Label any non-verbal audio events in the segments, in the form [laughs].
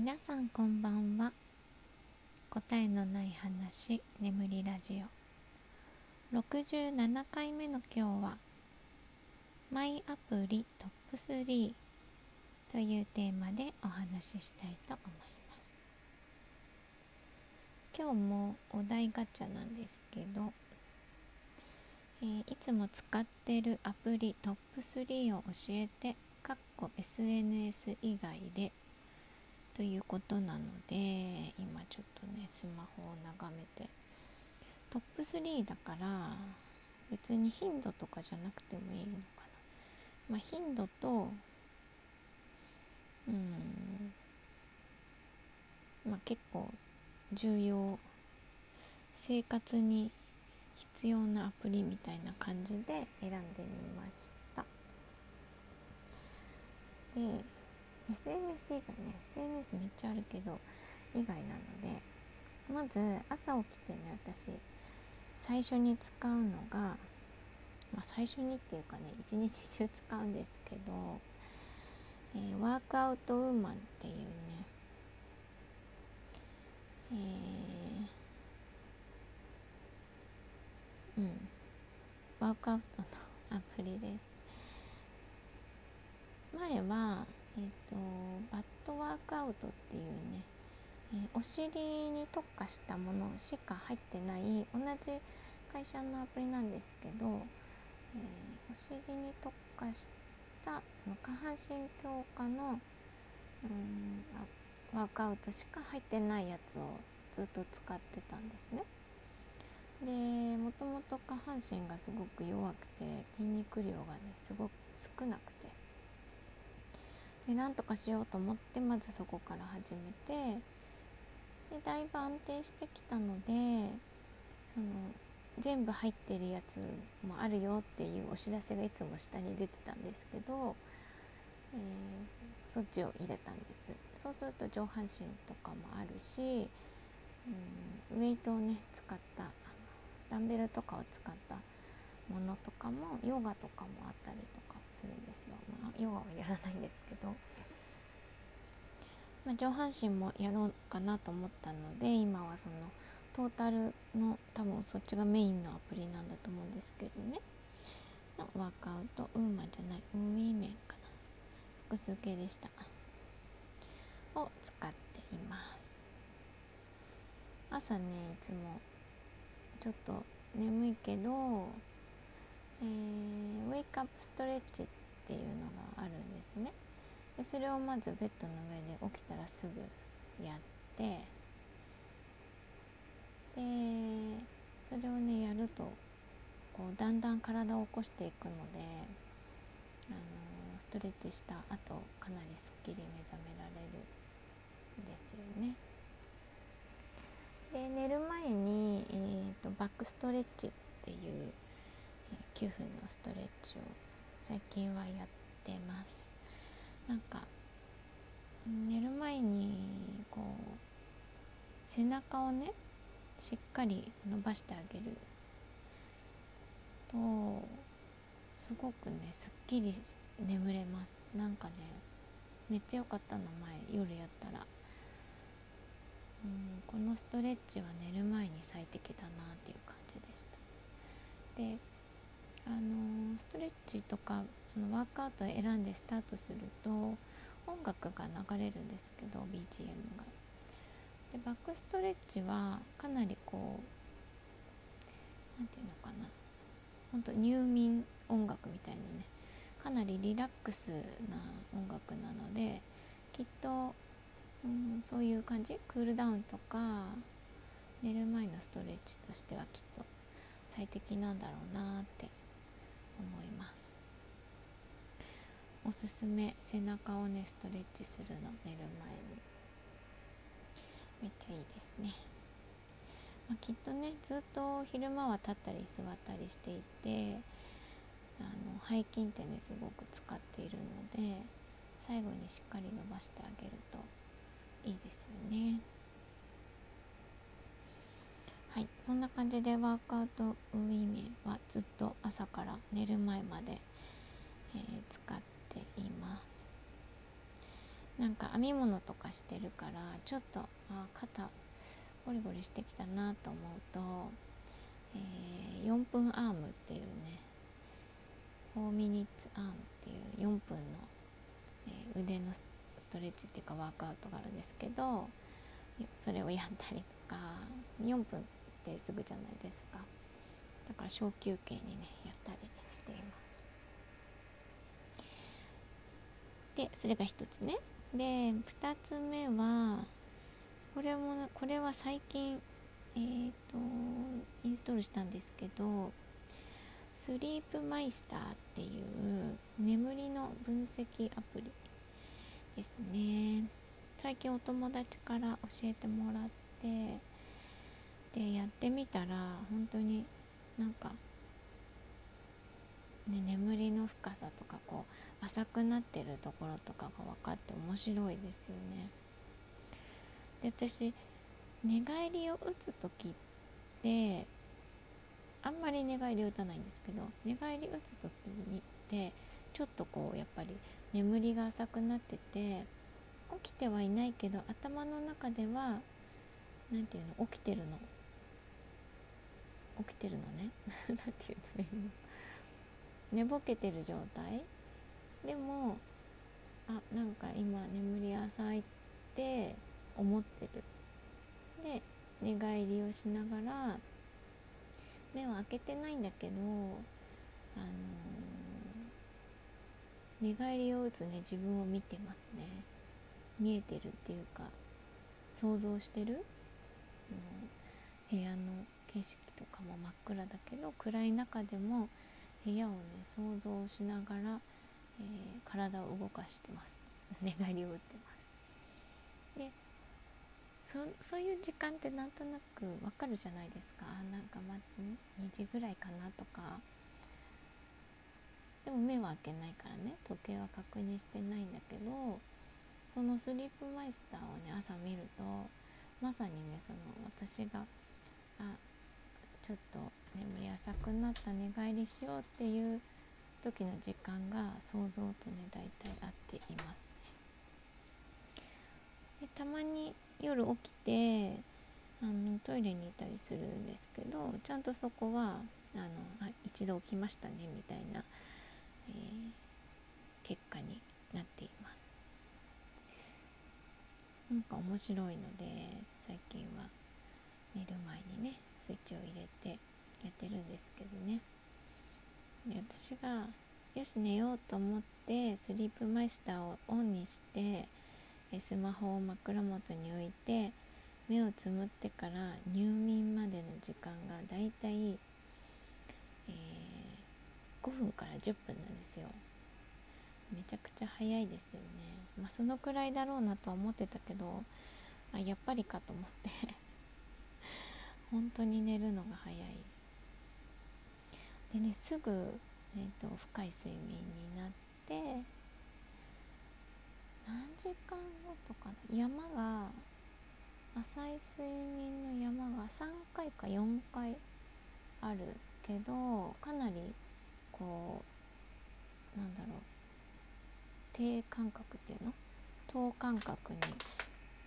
皆さんこんばんは。答えのない話眠りラジオ。67回目の今日はマイアプリトップ3というテーマでお話ししたいと思います。今日もお題ガチャなんですけど、えー、いつも使ってるアプリトップ3を教えてかっこ SNS 以外でということなので今ちょっとねスマホを眺めて。トップ3だから別に頻度とかじゃなくてもいいのかな。まあ頻度とうんまあ結構重要生活に必要なアプリみたいな感じで選んでみました。で SNS 以外ね SNS めっちゃあるけど以外なのでまず朝起きてね私最初に使うのが、まあ、最初にっていうかね一日中使うんですけど、えー、ワークアウトウーマンっていうねえー、うんワークアウトのアプリです。前はえ、ー、とバッドワークアウトっていうね、えー、お尻に特化したものしか入ってない同じ会社のアプリなんですけど、えー、お尻に特化したその下半身強化のうんワークアウトしか入ってないやつをずっと使ってたんですね。でもともと下半身がすごく弱くて筋肉量がねすごく少なくてでなんとかしようと思ってまずそこから始めてでだいぶ安定してきたのでその全部入ってるやつもあるよっていうお知らせがいつも下に出てたんですけど、えー、そっちを入れたんです。そうすると上半身とかもあるし、うん、ウェイトをね使ったダンベルとかを使ったものとかもヨガとかもあったりとかするんですよ、まあ、ヨガはやらないんですけど、[laughs] まあ、上半身もやろうかなと思ったので今はそのトータルの多分そっちがメインのアプリなんだと思うんですけどね。ワークアウトウーマンじゃないウーメンかな。複数形でした。を使っています。朝ねいつもちょっと眠いけどえー、ウェイクアップストレッチっていうのがあるんですねでそれをまずベッドの上で起きたらすぐやってでそれをねやるとこうだんだん体を起こしていくので、あのー、ストレッチした後かなりすっきり目覚められるんですよね。で寝る前に、えーとバックストレッチっていう9分のストレッチを最近はやってます。なんか寝る前にこう背中をねしっかり伸ばしてあげるとすごくねすっきり眠れます。なんかねめっちゃ良かったの前夜やったら。うんこのストレッチは寝る前に最適だなっていう感じでした。であのストレッチとかそのワークアウトを選んでスタートすると音楽が流れるんですけど BGM が。でバックストレッチはかなりこう何て言うのかな本当入眠音楽みたいなねかなりリラックスな音楽なのできっと、うん、そういう感じ？クールダウンとか寝る前のストレッチとしてはきっと最適なんだろうなって思います。おすすめ背中をねストレッチするの寝る前に。めっちゃいいですね、まあ、きっとねずっと昼間は立ったり座ったりしていてあの背筋ってねすごく使っているので最後にしっかり伸ばしてあげるといいですよね。はい。そんな感じでワークアウトウィメンはずっと朝から寝る前まで、えー、使っています。なんか編み物とかしてるからちょっとあ肩ゴリゴリしてきたなと思うと、えー、4分アームっていうね4ミニッツアームっていう4分の、えー、腕のストレッチっていうかワークアウトがあるんですけどそれをやったりとか4分てすぐじゃないですか。だから小休憩にねやったりしています。でそれが1つね。で2つ目はこれもこれは最近えーと、とインストールしたんですけどスリープマイスターっていう眠りの分析アプリですね。最近お友達から教えてもらってでやってみたら本当になんか、ね、眠りの深さとかこう浅くなってるところとかが分かって面白いですよね。で私寝返りを打つ時ってあんまり寝返り打たないんですけど寝返り打つ時にってちょっとこうやっぱり眠りが浅くなってて起きてはいないけど頭の中では何て言うの起きてるの起きてるのね。[laughs] 何て言うのいいの？寝ぼけてる状態？でもあなんか今眠り浅いって思ってる。で寝返りをしながら目は開けてないんだけどあのー、寝返りを打つね自分を見てますね。見えてるっていうか想像してる？部屋の景色とかも真っ暗だけど暗い中でも部屋をね想像しながら、えー、体を動かしてます。寝返りを打ってます。でそそういう時間ってなんとなくわかるじゃないですか。なんかま2時ぐらいかなとか。でも目は開けないからね。時計は確認してないんだけどそのスリープマイスターをね朝見るとまさにねその私があちょっと眠り浅くなった寝返りしようっていう時の時間が想像とね大体合っていますね。でたまに夜起きてあのトイレにいたりするんですけどちゃんとそこはあのあ一度起きましたねみたいな、えー、結果になっていますなんか面白いので最近は寝る前にスイッチを入れてやってるんですけどね。私がよし寝ようと思ってスリープマイスターをオンにしてスマホを枕元に置いて目をつむってから入眠までの時間がだいたい、5分から10分なんですよ。めちゃくちゃ早いですよね。まあそのくらいだろうなとは思ってたけどあやっぱりかと思って。本当に寝るのが早い。でねすぐ、えーと、深い睡眠になって何時間後とかな山が浅い睡眠の山が3回か4回あるけどかなりこうなんだろう低感覚っていうの？等間隔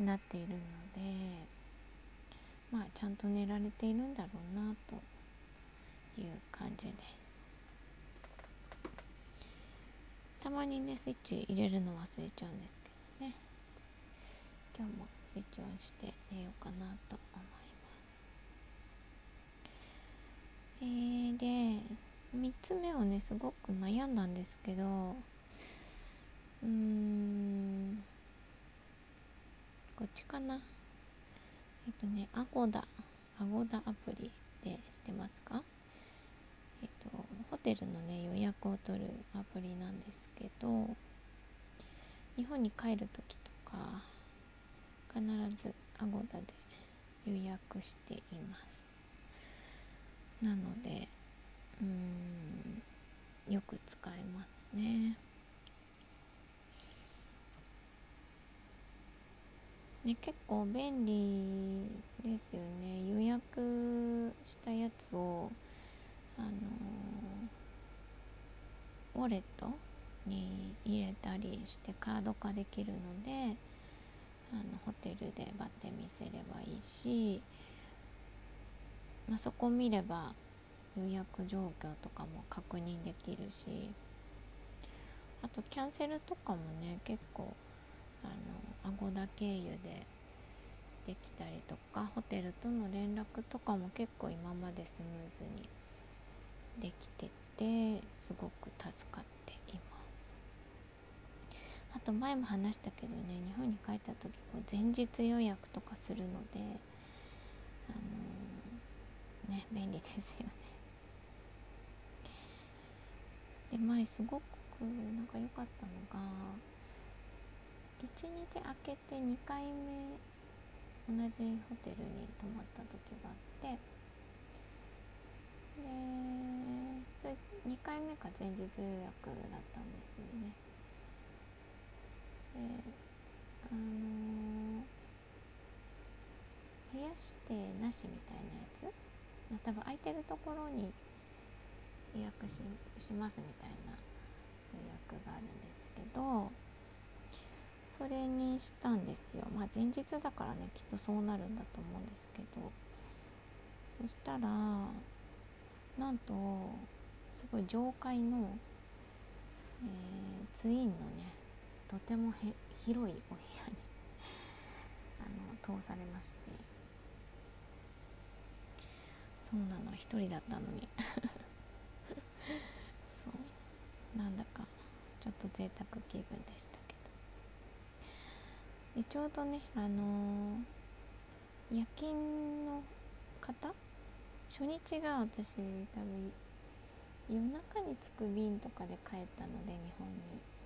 になっているのでまあちゃんと寝られているんだろうなという感じです。たまにねスイッチ入れるの忘れちゃうんですけどね。今日もスイッチオンして寝ようかなと思います。えー、で3つ目をねすごく悩んだんですけどうーんこっちかな。えっとね、アゴダ、アゴダアプリで知ってますか？えっと、ホテルのね、予約を取るアプリなんですけど、日本に帰る時とか、必ずアゴダで予約しています。なので、うん、よく使えますね。ね、結構便利ですよね。予約したやつをあのウォレットに入れたりしてカード化できるのであのホテルでバッて見せればいいし、まあ、そこ見れば予約状況とかも確認できるしあとキャンセルとかもね結構あのアゴダ経由でできたりとかホテルとの連絡とかも結構今までスムーズにできててすごく助かっています。あと前も話したけどね日本に帰った時こう前日予約とかするのであのー、ね便利ですよね。で前すごくなんか良かったのが1日空けて2回目同じホテルに泊まった時があってでそれ2回目か前日予約だったんですよね。であの部屋指定なしみたいなやつ、まあ、多分空いてるところに予約ししますみたいな予約があるんですけどそれにしたんですよ。まあ前日だからねきっとそうなるんだと思うんですけど。そしたらなんとすごい上階の、えー、ツインのねとてもへ広いお部屋に [laughs] あの通されまして。そうなの一人だったのに。[laughs] そう。なんだかちょっと贅沢気分でしたけど。でちょうどねあのー、夜勤の方初日が私多分夜中に着く便とかで帰ったので日本に。